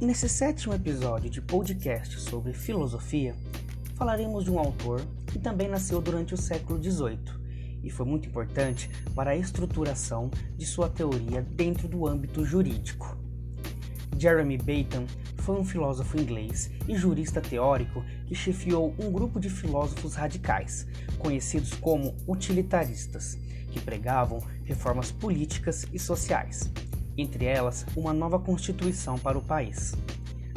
Nesse sétimo episódio de podcast sobre filosofia, falaremos de um autor que também nasceu durante o século XVIII e foi muito importante para a estruturação de sua teoria dentro do âmbito jurídico. Jeremy Bentham foi um filósofo inglês e jurista teórico que chefiou um grupo de filósofos radicais, conhecidos como utilitaristas, que pregavam reformas políticas e sociais, entre elas uma nova constituição para o país.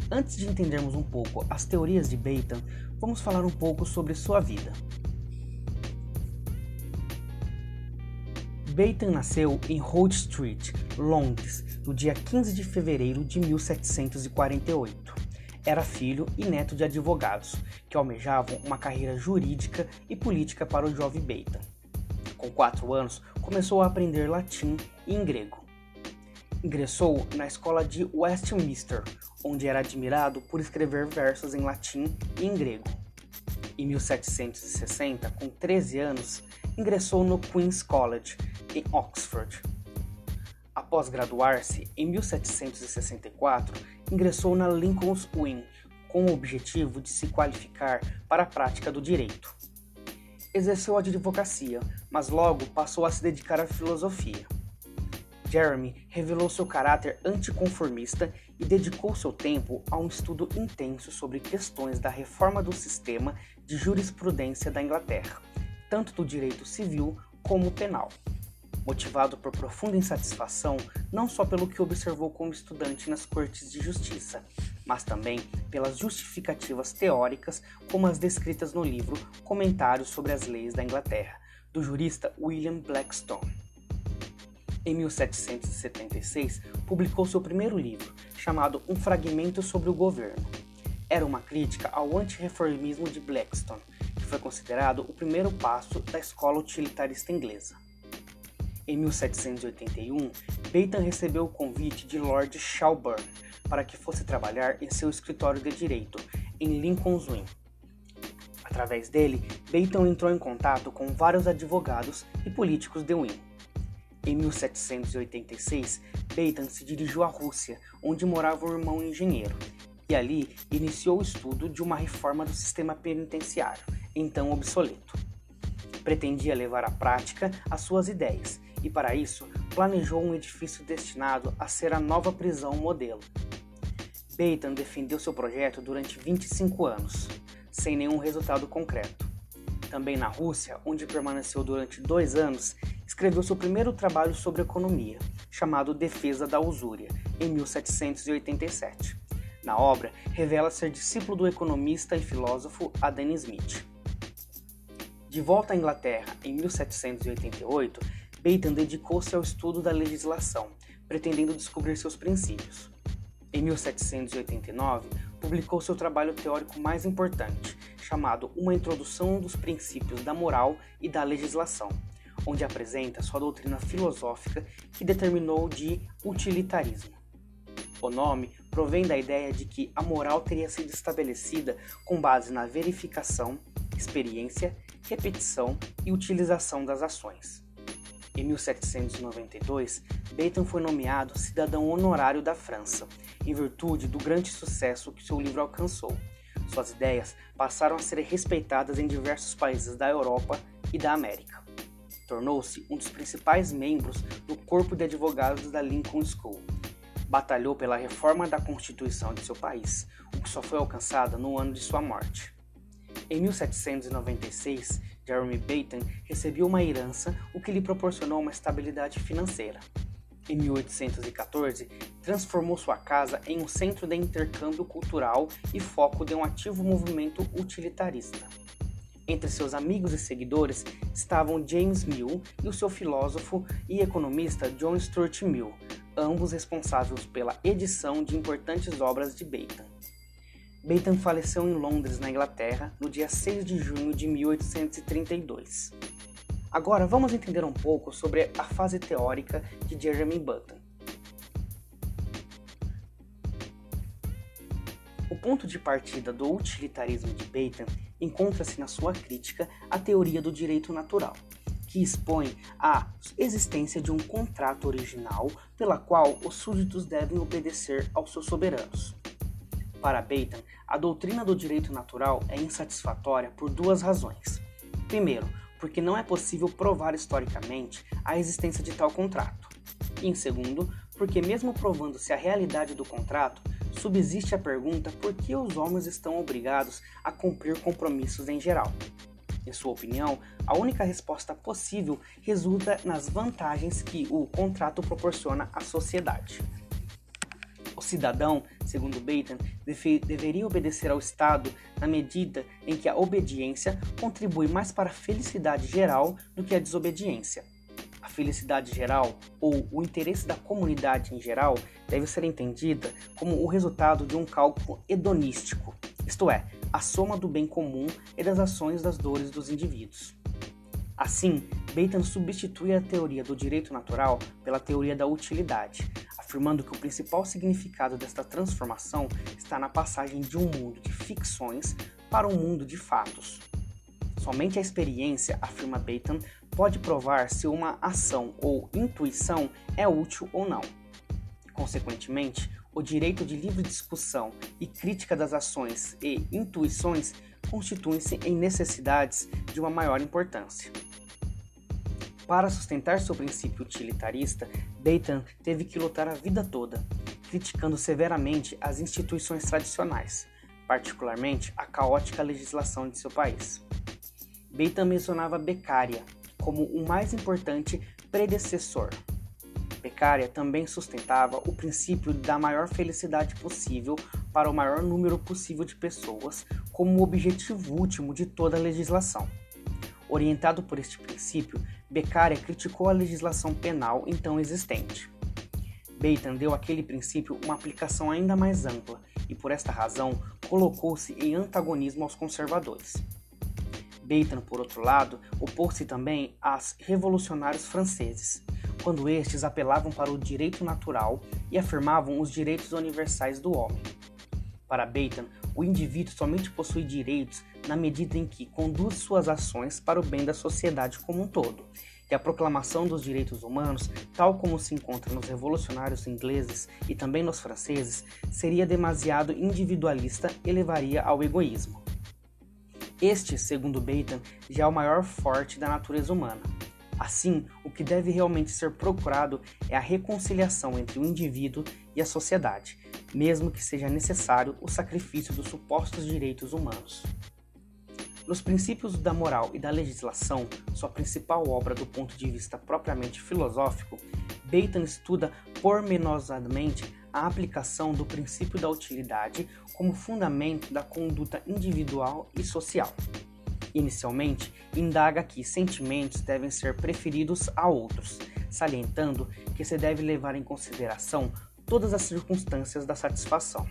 Antes de entendermos um pouco as teorias de Bentham, vamos falar um pouco sobre sua vida. Bentham nasceu em Holt Street, Londres, no dia 15 de fevereiro de 1748. Era filho e neto de advogados que almejavam uma carreira jurídica e política para o jovem Bentham. Com quatro anos, começou a aprender latim e grego. Ingressou na escola de Westminster, onde era admirado por escrever versos em latim e em grego. Em 1760, com 13 anos, ingressou no Queen's College, em Oxford. Após graduar-se, em 1764, ingressou na Lincoln's Inn com o objetivo de se qualificar para a prática do direito. Exerceu a advocacia, mas logo passou a se dedicar à filosofia. Jeremy revelou seu caráter anticonformista e dedicou seu tempo a um estudo intenso sobre questões da reforma do sistema de jurisprudência da Inglaterra, tanto do direito civil como penal motivado por profunda insatisfação não só pelo que observou como estudante nas cortes de justiça, mas também pelas justificativas teóricas como as descritas no livro Comentários sobre as Leis da Inglaterra, do jurista William Blackstone. Em 1776, publicou seu primeiro livro, chamado Um Fragmento sobre o Governo. Era uma crítica ao antirreformismo de Blackstone, que foi considerado o primeiro passo da escola utilitarista inglesa. Em 1781, Bentham recebeu o convite de Lord Shelburne para que fosse trabalhar em seu escritório de direito, em Lincoln's Inn. Através dele, Bentham entrou em contato com vários advogados e políticos de Wynne. Em 1786, Bentham se dirigiu à Rússia, onde morava um irmão engenheiro, e ali iniciou o estudo de uma reforma do sistema penitenciário, então obsoleto. Pretendia levar à prática as suas ideias e, para isso, planejou um edifício destinado a ser a nova prisão modelo. Bentham defendeu seu projeto durante 25 anos, sem nenhum resultado concreto. Também na Rússia, onde permaneceu durante dois anos, escreveu seu primeiro trabalho sobre economia, chamado Defesa da Usúria, em 1787. Na obra, revela ser discípulo do economista e filósofo Adam Smith. De volta à Inglaterra em 1788, Bentham dedicou-se ao estudo da legislação, pretendendo descobrir seus princípios. Em 1789, publicou seu trabalho teórico mais importante, chamado Uma Introdução dos Princípios da Moral e da Legislação, onde apresenta sua doutrina filosófica que determinou de utilitarismo. O nome provém da ideia de que a moral teria sido estabelecida com base na verificação, experiência, repetição e utilização das ações. Em 1792, Bentham foi nomeado cidadão honorário da França, em virtude do grande sucesso que seu livro alcançou. Suas ideias passaram a ser respeitadas em diversos países da Europa e da América. Tornou-se um dos principais membros do corpo de advogados da Lincoln School. Batalhou pela reforma da Constituição de seu país, o que só foi alcançada no ano de sua morte. Em 1796, Jeremy Bentham recebeu uma herança, o que lhe proporcionou uma estabilidade financeira. Em 1814, transformou sua casa em um centro de intercâmbio cultural e foco de um ativo movimento utilitarista. Entre seus amigos e seguidores estavam James Mill e o seu filósofo e economista John Stuart Mill, ambos responsáveis pela edição de importantes obras de Bentham. Bentham faleceu em Londres, na Inglaterra, no dia 6 de junho de 1832. Agora vamos entender um pouco sobre a fase teórica de Jeremy Bentham. O ponto de partida do utilitarismo de Bentham encontra-se na sua crítica à teoria do direito natural, que expõe a existência de um contrato original pela qual os súditos devem obedecer aos seus soberanos. Para Bacon, a doutrina do direito natural é insatisfatória por duas razões. Primeiro, porque não é possível provar historicamente a existência de tal contrato. E em segundo, porque mesmo provando-se a realidade do contrato, subsiste a pergunta por que os homens estão obrigados a cumprir compromissos em geral. Em sua opinião, a única resposta possível resulta nas vantagens que o contrato proporciona à sociedade. Cidadão, segundo Bacon, deve, deveria obedecer ao Estado na medida em que a obediência contribui mais para a felicidade geral do que a desobediência. A felicidade geral, ou o interesse da comunidade em geral, deve ser entendida como o resultado de um cálculo hedonístico, isto é, a soma do bem comum e das ações das dores dos indivíduos. Assim, Bacon substitui a teoria do direito natural pela teoria da utilidade, afirmando que o principal significado desta transformação está na passagem de um mundo de ficções para um mundo de fatos. Somente a experiência, afirma Bacon, pode provar se uma ação ou intuição é útil ou não. Consequentemente, o direito de livre discussão e crítica das ações e intuições constituem-se em necessidades de uma maior importância. Para sustentar seu princípio utilitarista, Bacon teve que lutar a vida toda, criticando severamente as instituições tradicionais, particularmente a caótica legislação de seu país. Bacon mencionava Beccaria como o mais importante predecessor Beccaria também sustentava o princípio da maior felicidade possível para o maior número possível de pessoas como o objetivo último de toda a legislação. Orientado por este princípio, Beccaria criticou a legislação penal então existente. Bacon deu àquele princípio uma aplicação ainda mais ampla e, por esta razão, colocou-se em antagonismo aos conservadores. Bacon, por outro lado, opôs-se também aos revolucionários franceses, quando estes apelavam para o direito natural e afirmavam os direitos universais do homem. Para Bacon, o indivíduo somente possui direitos na medida em que conduz suas ações para o bem da sociedade como um todo, e a proclamação dos direitos humanos, tal como se encontra nos revolucionários ingleses e também nos franceses, seria demasiado individualista e levaria ao egoísmo. Este, segundo Bacon, já é o maior forte da natureza humana, Assim, o que deve realmente ser procurado é a reconciliação entre o indivíduo e a sociedade, mesmo que seja necessário o sacrifício dos supostos direitos humanos. Nos princípios da moral e da legislação, sua principal obra do ponto de vista propriamente filosófico, Bacon estuda pormenosadamente a aplicação do princípio da utilidade como fundamento da conduta individual e social. Inicialmente, indaga que sentimentos devem ser preferidos a outros, salientando que se deve levar em consideração todas as circunstâncias da satisfação.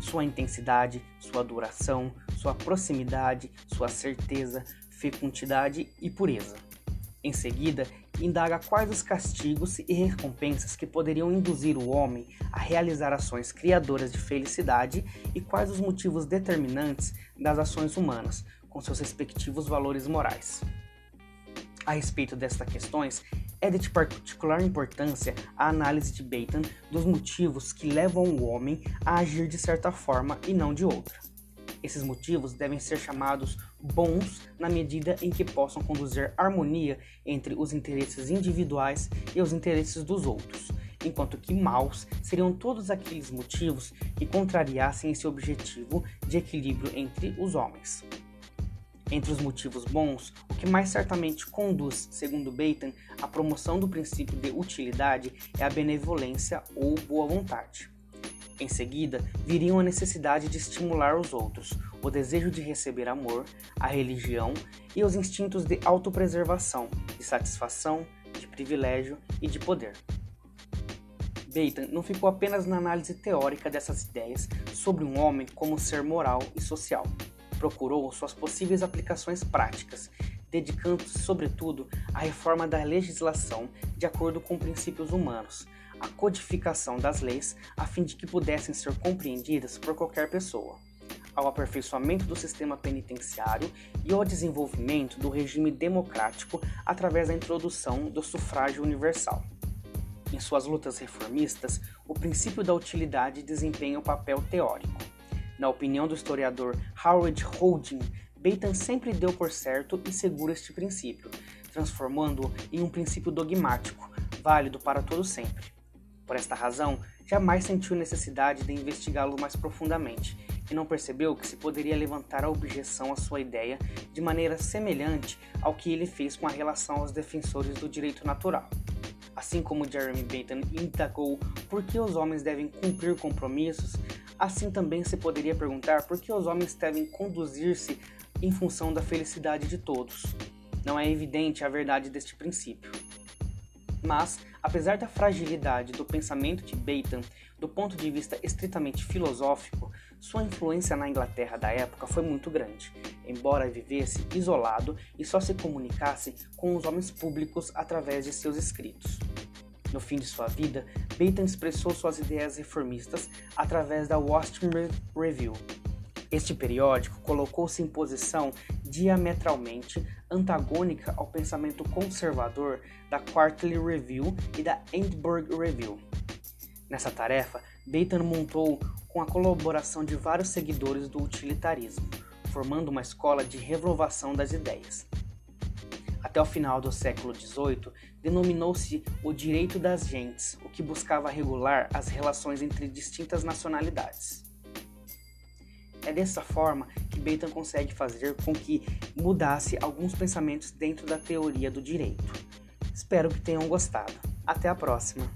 Sua intensidade, sua duração, sua proximidade, sua certeza, fecundidade e pureza. Em seguida, indaga quais os castigos e recompensas que poderiam induzir o homem a realizar ações criadoras de felicidade e quais os motivos determinantes das ações humanas, com seus respectivos valores morais. A respeito destas questões, é de particular importância a análise de Bacon dos motivos que levam o homem a agir de certa forma e não de outra. Esses motivos devem ser chamados bons na medida em que possam conduzir harmonia entre os interesses individuais e os interesses dos outros, enquanto que maus seriam todos aqueles motivos que contrariassem esse objetivo de equilíbrio entre os homens. Entre os motivos bons, o que mais certamente conduz, segundo Bacon, à promoção do princípio de utilidade é a benevolência ou boa vontade. Em seguida, viriam a necessidade de estimular os outros, o desejo de receber amor, a religião e os instintos de autopreservação, de satisfação, de privilégio e de poder. Bacon não ficou apenas na análise teórica dessas ideias sobre um homem como ser moral e social procurou suas possíveis aplicações práticas, dedicando-se sobretudo à reforma da legislação de acordo com princípios humanos, à codificação das leis a fim de que pudessem ser compreendidas por qualquer pessoa, ao aperfeiçoamento do sistema penitenciário e ao desenvolvimento do regime democrático através da introdução do sufrágio universal. Em suas lutas reformistas, o princípio da utilidade desempenha um papel teórico Na opinião do historiador Howard Holding, Bacon sempre deu por certo e seguro este princípio, transformando-o em um princípio dogmático, válido para todo sempre. Por esta razão, jamais sentiu necessidade de investigá-lo mais profundamente e não percebeu que se poderia levantar a objeção à sua ideia de maneira semelhante ao que ele fez com a relação aos defensores do direito natural. Assim como Jeremy Bentham indagou por que os homens devem cumprir compromissos, assim também se poderia perguntar por que os homens devem conduzir-se em função da felicidade de todos. Não é evidente a verdade deste princípio. Mas, apesar da fragilidade do pensamento de Bentham do ponto de vista estritamente filosófico, sua influência na Inglaterra da época foi muito grande, embora vivesse isolado e só se comunicasse com os homens públicos através de seus escritos. No fim de sua vida, Bentham expressou suas ideias reformistas através da Washington Review. Este periódico colocou-se em posição diametralmente antagônica ao pensamento conservador da Quarterly Review e da Edinburgh Review. Nessa tarefa, Bentham montou com a colaboração de vários seguidores do utilitarismo, formando uma escola de renovação das ideias. Até o final do século XVIII, denominou-se o direito das gentes, o que buscava regular as relações entre distintas nacionalidades. É dessa forma que Bentham consegue fazer com que mudasse alguns pensamentos dentro da teoria do direito. Espero que tenham gostado. Até a próxima!